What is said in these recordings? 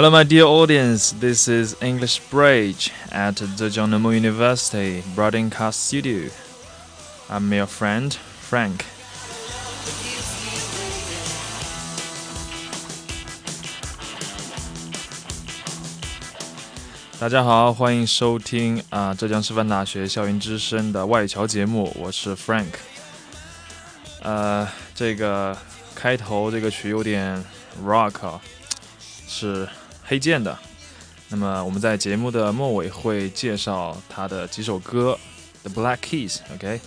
Hello, my dear audience. This is English Bridge at Zhejiang Normal University Broadcast Studio. I'm your friend Frank. 大家好，欢迎收听啊浙江师范大学校园之声的外侨节目，我是 Frank。呃，这个开头这个曲有点 rock，是 黑键的。那么我们在节目的末尾会介绍他的几首歌，The Black Keys，OK。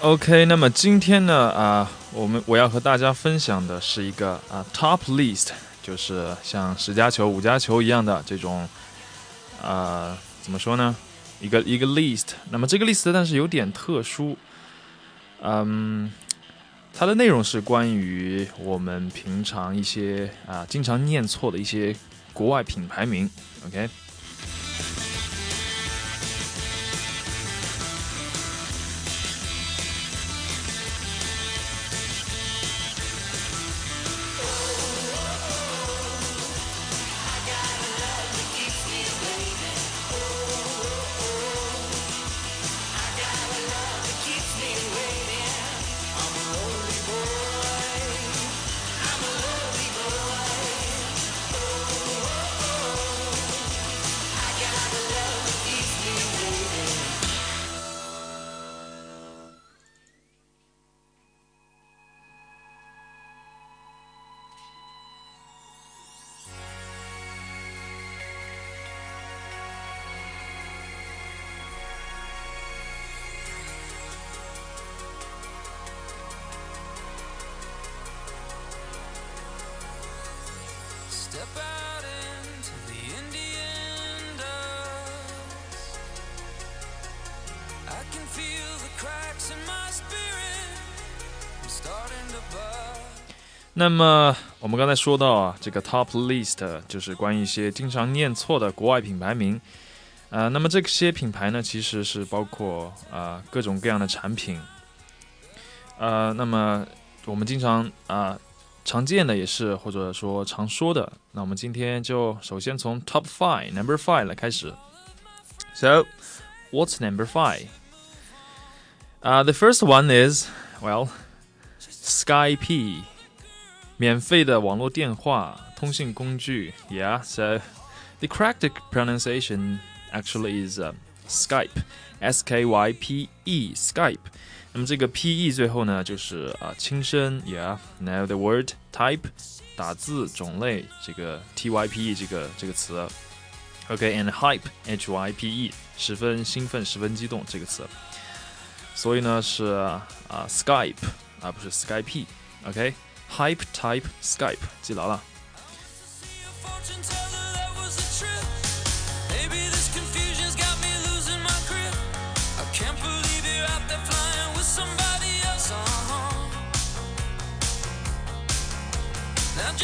OK，那么今天呢啊，我们我要和大家分享的是一个啊 Top List，就是像十佳球、五佳球一样的这种啊，怎么说呢？一个一个 list。那么这个 list 但是有点特殊，嗯，它的内容是关于我们平常一些啊经常念错的一些国外品牌名。OK。那么我们刚才说到啊，这个 top list 就是关于一些经常念错的国外品牌名，啊，那么这些品牌呢，其实是包括啊各种各样的产品，呃，那么我们经常啊常见的也是或者说常说的，那我们今天就首先从 top five number five 来开始。So what's number five? Uh, the first one is well, Skype. 免费的网络电话通信工具，Yeah. So the correct pronunciation actually is、uh, Skype, S K Y P E, Skype. 那么这个 P E 最后呢，就是啊轻声，Yeah. Now the word type 打字种类，这个 T Y P E 这个这个词，OK，and hype H Y P E 十分兴奋、十分激动这个词，所以呢是啊 Skype 而不是 Skype，OK。Hype Type Skype，记牢了。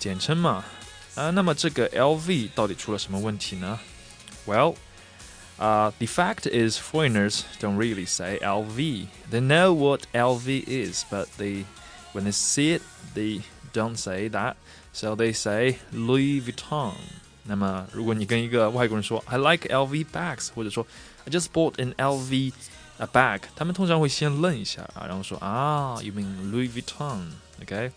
简称嘛。啊、uh,，那么这个 LV 到底出了什么问题呢？Well. Uh, the fact is, foreigners don't really say LV. They know what LV is, but they, when they see it, they don't say that. So they say Louis Vuitton。那么，如果你跟一个外国人说 I like LV bags，或者说 I just bought an LV a bag，他们通常会先愣一下啊，然后说啊，You mean Louis Vuitton？OK？、Okay?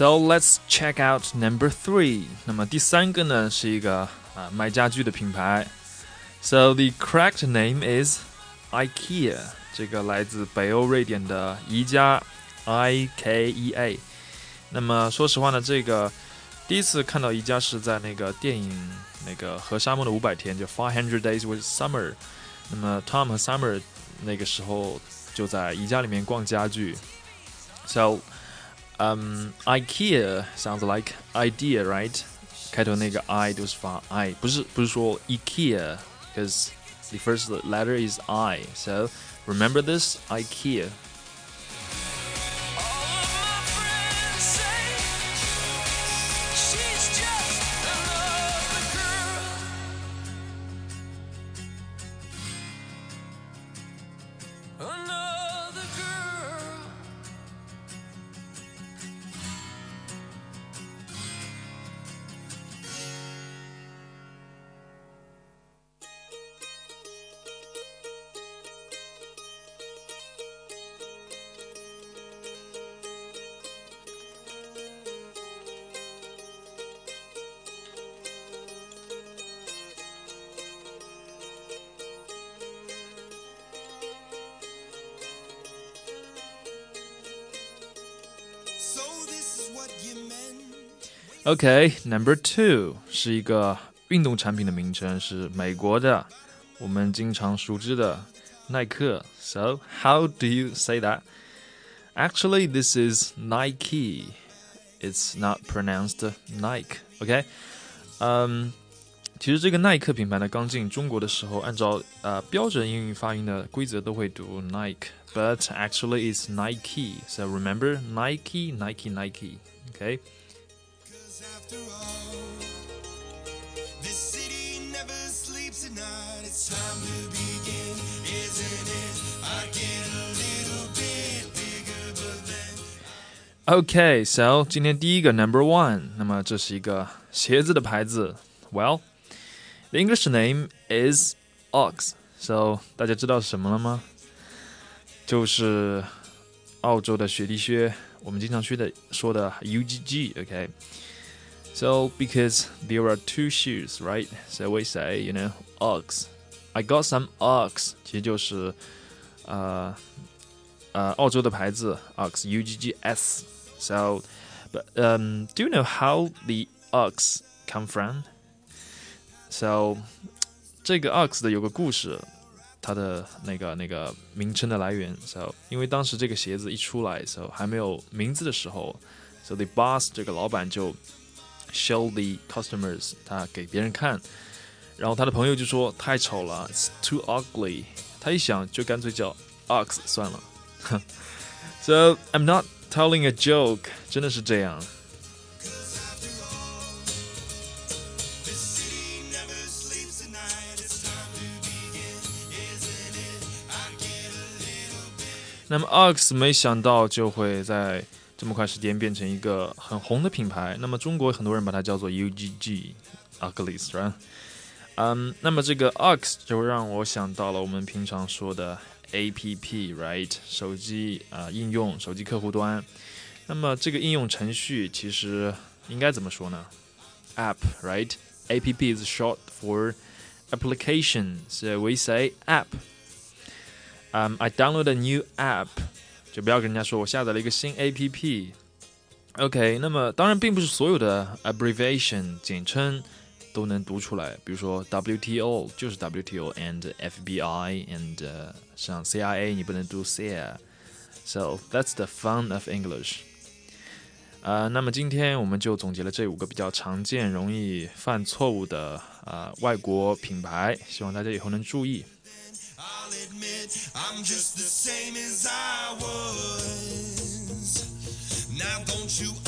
So let's check out number three。那么第三个呢是一个啊卖家具的品牌。So the correct name is IKEA。这个来自北欧瑞典的宜家，I K E A。那么说实话呢，这个第一次看到宜家是在那个电影那个和沙漠的五百天，就 Five Hundred Days with Summer。那么 Tom 和 Summer 那个时候就在宜家里面逛家具。So um, IKEA sounds like idea, right? 开头那个 i 都是发 i，不是不是说 IKEA，because the first letter is I. So remember this IKEA. OK, number two 是一个运动产品的名称，是美国的，我们经常熟知的耐克。So how do you say that? Actually, this is Nike. It's not pronounced Nike. OK，嗯，其实这个耐克品牌呢，刚进中国的时候，按照呃标准英语发音的规则都会读 Nike，but actually it's Nike. So remember Nike, Nike, Nike. OK. after all. This city never sleeps at night. It's time to begin, isn't it? I get a little bit bigger, but then. Okay, so 今天第一个 number one，那么这是一个鞋子的牌子。Well, the English name is Uggs. So 大家知道是什么了吗？就是澳洲的雪地靴，我们经常去的说的 UGG。OK，so because there are two shoes, right? So we say, you know, Uggs. I got some Ox. Uggs，其实就是呃呃澳洲的牌子 Uggs U G G S。So, but um, do you know how the Uggs come from? So 这个 Uggs 的有个故事，它的那个那个名称的来源。So 还没有名字的时候，so the boss 这个老板就 show the customers customers，他给别人看。然后他的朋友就说太丑了，it's too ugly。他一想就干脆叫 Uggs 算了。so I'm not telling a joke，真的是这样。那么 Uggs 没想到就会在。这么快时间变成一个很红的品牌。那么中国很多人把它叫做 UGG，ugly，是吧？嗯，那么这个 Ox 就让我想到了我们平常说的 A P P right 手机啊、呃、应用手机客户端，那么这个应用程序其实应该怎么说呢？App right A P P is short for application, so we say app. Um, I download a new app，就不要跟人家说我下载了一个新 A P P。OK，那么当然并不是所有的 abbreviation 简称。都能读出来。比如说 WTO 就是 WTO，and FBI and、uh, 像 CIA 你不能读 CIA。So that's the fun of English。呃，那么今天我们就总结了这五个比较常见、容易犯错误的啊、呃、外国品牌，希望大家以后能注意。Now don't you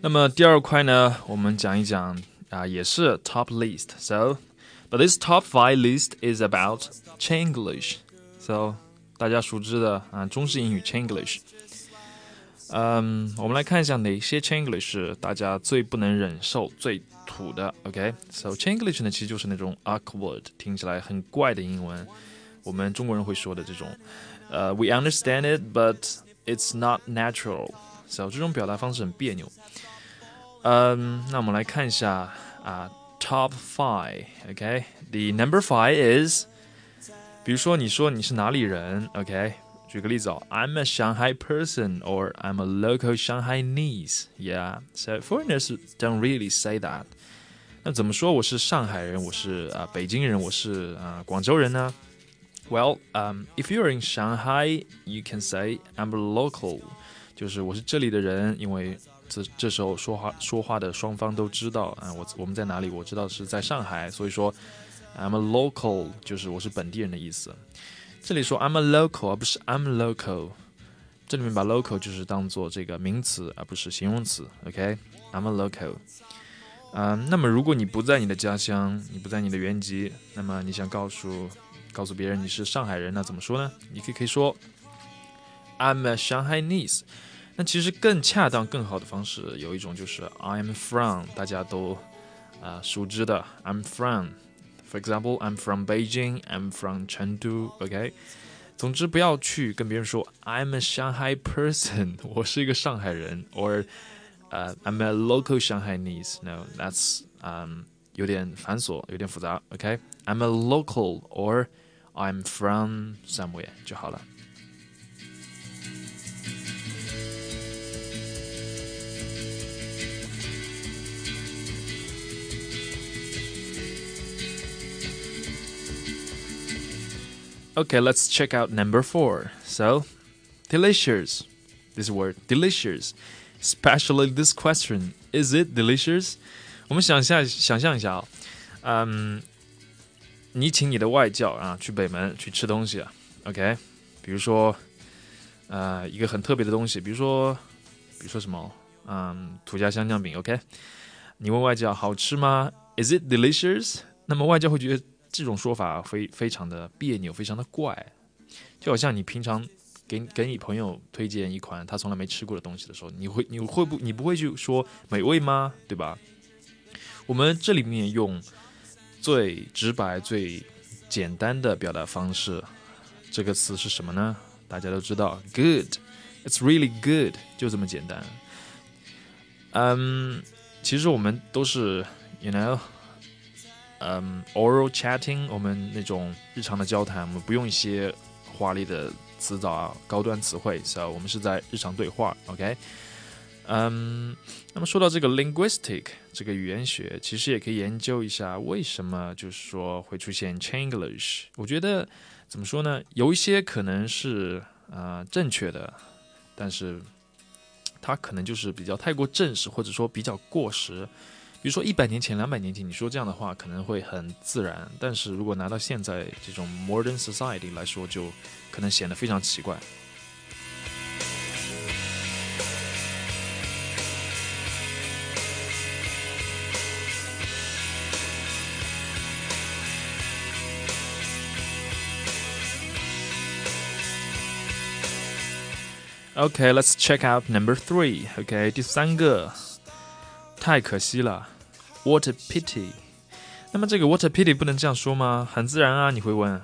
那么第二块呢，我们讲一讲啊，也是 top list。So, but this top five list is about Chinglish. So 大家熟知的啊，中式英语 Chinglish。嗯，我们来看一下哪些 Chinglish 是大家最不能忍受、最土的。OK，So Chinglish 呢，其实就是那种 awkward，听起来很怪的英文。我们中国人会说的这种，呃，We understand it, but it's not natural。So 这种表达方式很别扭。 嗯，那我们来看一下啊，Top Five。OK，The number five is，比如说你说你是哪里人？OK。举个例子哦，I'm a Shanghai person or I'm a local Shanghainese. Yeah, so foreigners don't really say that. 那怎么说我是上海人，我是啊、呃、北京人，我是啊、呃、广州人呢？Well, um, if you're in Shanghai, you can say I'm a local，就是我是这里的人，因为 这这时候说话说话的双方都知道啊，我我们在哪里，我知道是在上海，所以说 I'm a local 就是我是本地人的意思。这里说 I'm a local，而不是 I'm local。这里面把 local 就是当做这个名词，而不是形容词。OK，I'm、a local。嗯，那么如果你不在你的家乡，你不在你的原籍，那么你想告诉告诉别人你是上海人，那怎么说呢？你可以可以说 I'm a Shanghainese。那其实更恰当、更好的方式有一种就是 I'm from，大家都啊、呃、熟知的 I'm from。For example, I'm from Beijing. I'm from Chengdu. OK，总之不要去跟别人说 I'm a Shanghai person，我是一个上海人，or 呃、uh, I'm a local Shanghainese. No, that's um 有点繁琐，有点复杂。OK，I'm、okay? a local or I'm from somewhere 就好了。 Okay, let's check out number four. So, delicious. This word, delicious. Especially this question, is it delicious? 我们想象想象一下啊，嗯，你请你的外教啊去北门去吃东西啊，OK？比如说，呃，一个很特别的东西，比如说，比如说什么，嗯，土家香酱饼，OK？你问外教好吃吗？Is it delicious？那么外教会觉得。 这种说法非非常的别扭，非常的怪，就好像你平常给给你朋友推荐一款他从来没吃过的东西的时候，你会你会不你不会去说美味吗？对吧？我们这里面用最直白、最简单的表达方式，这个词是什么呢？大家都知道，good，it's really good，就这么简单。嗯，其实我们都是，you know。嗯、，oral chatting，我们那种日常的交谈，我们不用一些华丽的词藻啊、高端词汇，so 我们是在日常对话，OK？嗯、那么说到这个 linguistic 这个语言学，其实也可以研究一下为什么就是说会出现 Chinglish。我觉得怎么说呢？有一些可能是呃正确的，但是它可能就是比较太过正式，或者说比较过时。比如说一百年前、两百年前，你说这样的话可能会很自然，但是如果拿到现在这种 modern society 来说，就可能显得非常奇怪。Okay, let's check out number three. Okay，第三个。 太可惜了，What a pity！那么这个 What a pity 不能这样说吗？很自然啊，你会问，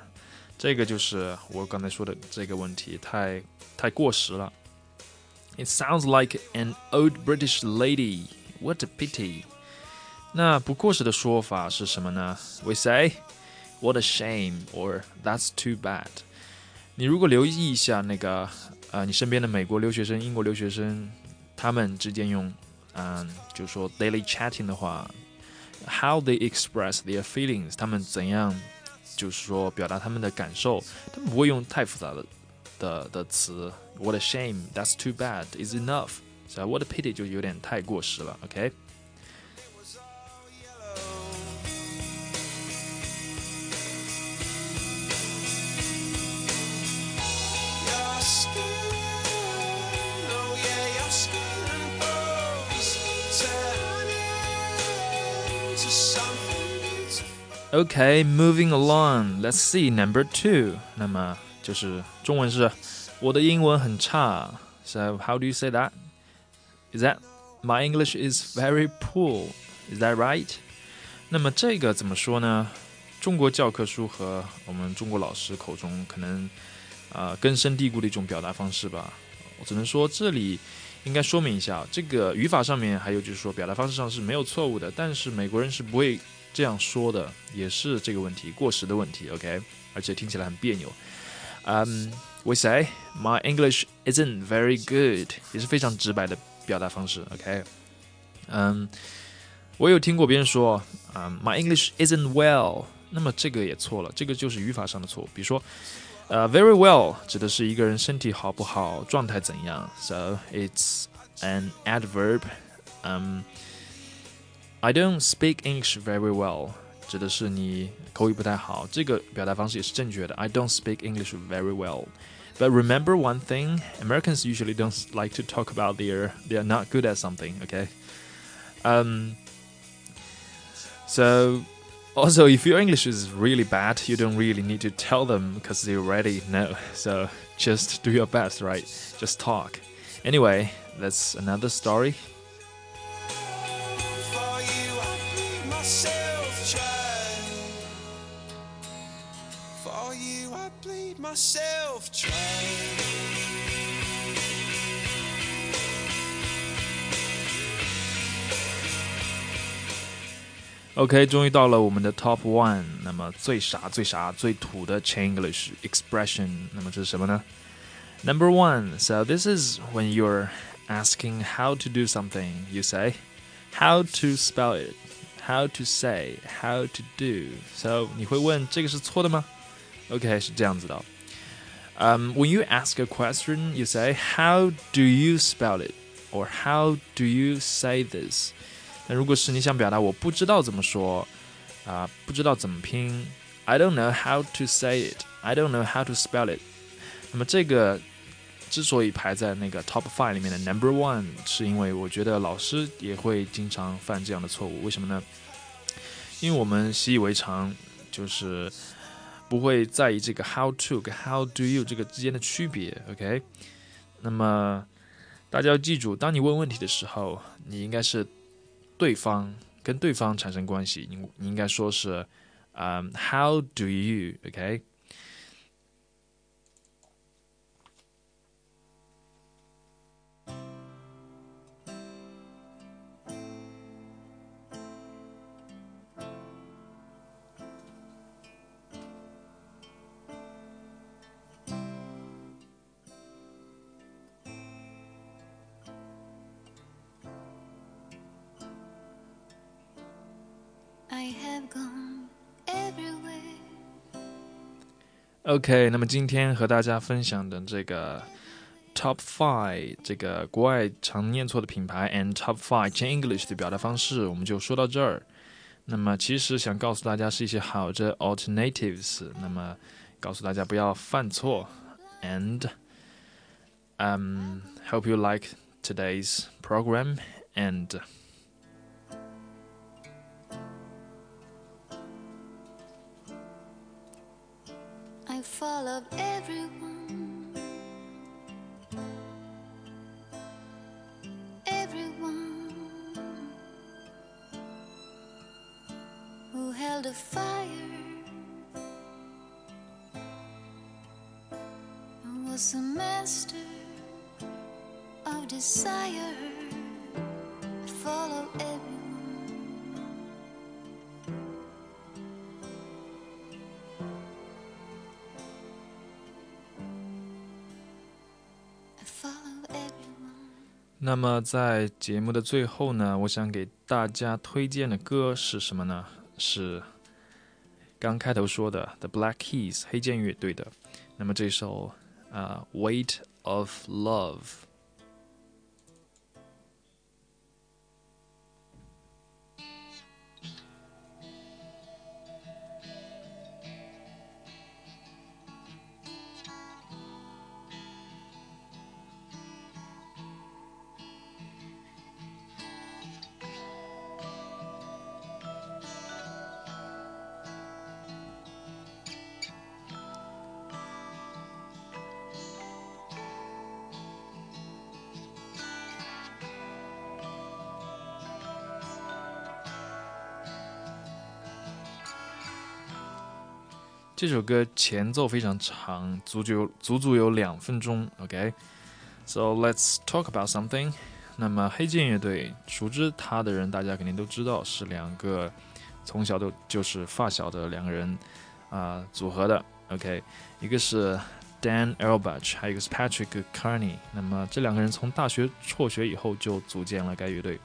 这个就是我刚才说的这个问题，太太过时了。It sounds like an old British lady. What a pity！那不过时的说法是什么呢？We say What a shame or That's too bad。你如果留意一下那个呃，你身边的美国留学生、英国留学生，他们之间用嗯，就说 daily chatting 的话，how they express their feelings，他们怎样，就是说表达他们的感受，他们不会用太复杂的的的词。What a shame, that's too bad, is enough. So what a pity 就有点太过时了，OK？ Okay, moving along. Let's see number two. 那么就是中文是我的英文很差。So how do you say that? Is that my English is very poor? Is that right? 那么这个怎么说呢？中国教科书和我们中国老师口中可能啊、呃、根深蒂固的一种表达方式吧。我只能说这里应该说明一下，这个语法上面还有就是说表达方式上是没有错误的，但是美国人是不会这样说的，也是这个问题过时的问题，OK，而且听起来很别扭。嗯、um,，we say my English isn't very good，也是非常直白的表达方式，OK。嗯，我有听过别人说，嗯、um,，my English isn't well，那么这个也错了，这个就是语法上的错误。比如说，呃、uh,，very well 指的是一个人身体好不好，状态怎样，so it's an adverb，嗯、um,。 I don't speak English very well，指的是你口语不太好，这个表达方式也是正确的。I don't speak English very well。But remember one thing, Americans usually don't like to talk about their they are not good at something, okay? Um so also if your English is really bad, you don't really need to tell them because they already know. So just do your best, right? Just talk. Anyway, that's another story. myself OK，终于到了我们的 Top One。那么最傻、最傻、最土的 Chinglish expression，那么这是什么呢？Number one. So this is when you're asking how to do something. You say how to spell it, how to say, how to do. So 你会问这个是错的吗？OK，是这样子的。 um, when you ask a question, you say, How do you spell it? or How do you say this? 那如果是你想表达我不知道怎么说，啊、呃，不知道怎么拼，I don't know how to say it. I don't know how to spell it. 那么这个之所以排在那个 top five 里面的 number one，是因为我觉得老师也会经常犯这样的错误。为什么呢？因为我们习以为常，就是。不会在意这个 how to 跟 how do you 这个之间的区别，OK？那么大家要记住，当你问问题的时候，你应该是对方跟对方产生关系，你你应该说是，嗯、how do you？OK？、have gone everywhere. OK，那么今天和大家分享的这个 Top Five 这个国外常念错的品牌 and Top Five Chinglish 的表达方式，我们就说到这儿。那么其实想告诉大家是一些好的 alternatives，那么告诉大家不要犯错，and um hope you like today's program and followed everyone. Everyone who held a fire was a master of desire. 那么在节目的最后呢，我想给大家推荐的歌是什么呢？是刚开头说的 The Black Keys 黑键乐队的。那么这首啊、呃 Weight of Love。这首歌前奏非常长，足足足足有两分钟。OK，so、let's talk about something。那么黑键乐队，熟知他的人，大家肯定都知道是两个从小都就是发小的两个人啊、组合的。OK，一个是 Dan Elbach，还有一个是 Patrick Carney。那么这两个人从大学辍学以后就组建了该乐队。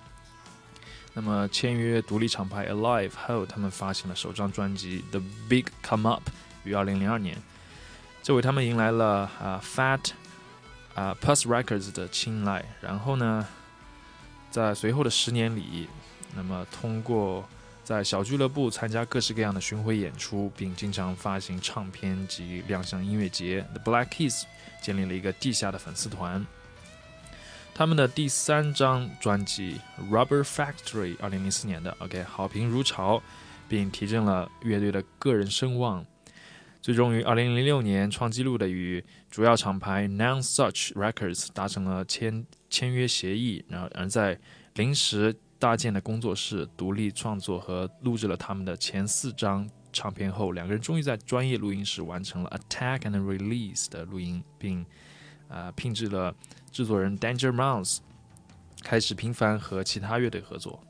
那么签约独立厂牌 Alive 后，他们发行了首张专辑《The Big Come Up》于2002年，这为他们迎来了啊、Fat 啊、uh, Puss Records 的青睐。然后呢，在随后的十年里，那么通过在小俱乐部参加各式各样的巡回演出，并经常发行唱片及亮相音乐节，The Black Keys 建立了一个地下的粉丝团。他们的第三张专辑《Rubber Factory》，二零零四年的，OK，好评如潮，并提振了乐队的个人声望。最终于二零零六年创纪录的与主要厂牌 Non Such Records 达成了签签约协议，然后而在临时搭建的工作室独立创作和录制了他们的前四张唱片后，两个人终于在专业录音室完成了《Attack and Release》的录音，并、呃、聘制了。制作人 Danger Mouse 开始频繁和其他乐队合作。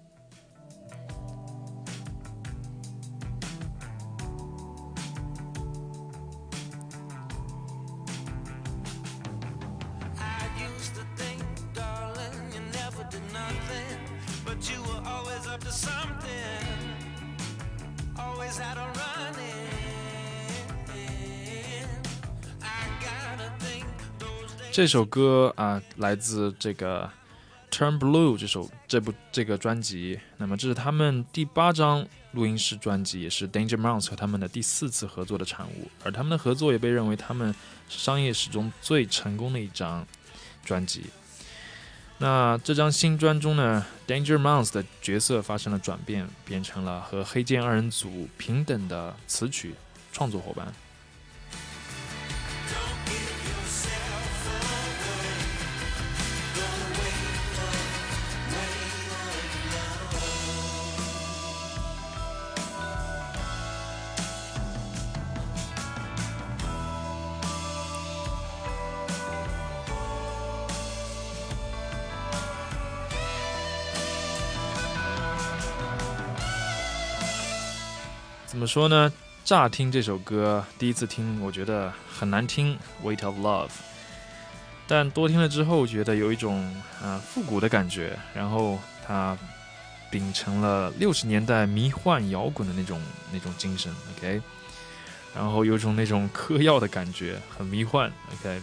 这首歌啊，来自这个《Turn Blue》这首这部这个专辑。那么这是他们第八张录音室专辑，也是 Danger Mouse 和他们的第四次合作的产物。而他们的合作也被认为他们商业史中最成功的一张专辑。那这张新专中呢，Danger Mouse 的角色发生了转变，变成了和黑键二人组平等的词曲创作伙伴。说呢？乍听这首歌，第一次听，我觉得很难听，《Weight of Love》。但多听了之后，觉得有一种啊、呃、复古的感觉，然后它秉承了六十年代迷幻摇滚的那种那种精神，OK。然后有种那种嗑药的感觉，很迷幻，OK。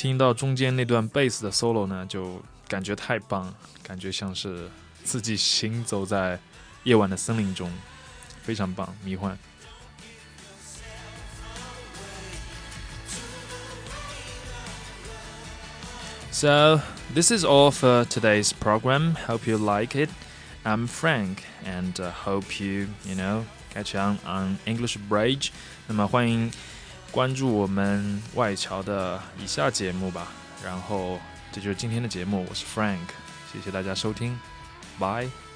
听到中间那段贝斯的 solo 呢，就感觉太棒，感觉像是自己行走在夜晚的森林中，非常棒，迷幻。So this is all for today's program. Hope you like it. I'm Frank, and uh, hope you you know catch on on English Bridge. 那么欢迎。 关注我们外侨的以下节目吧，然后这就是今天的节目，我是 Frank，谢谢大家收听，，Bye。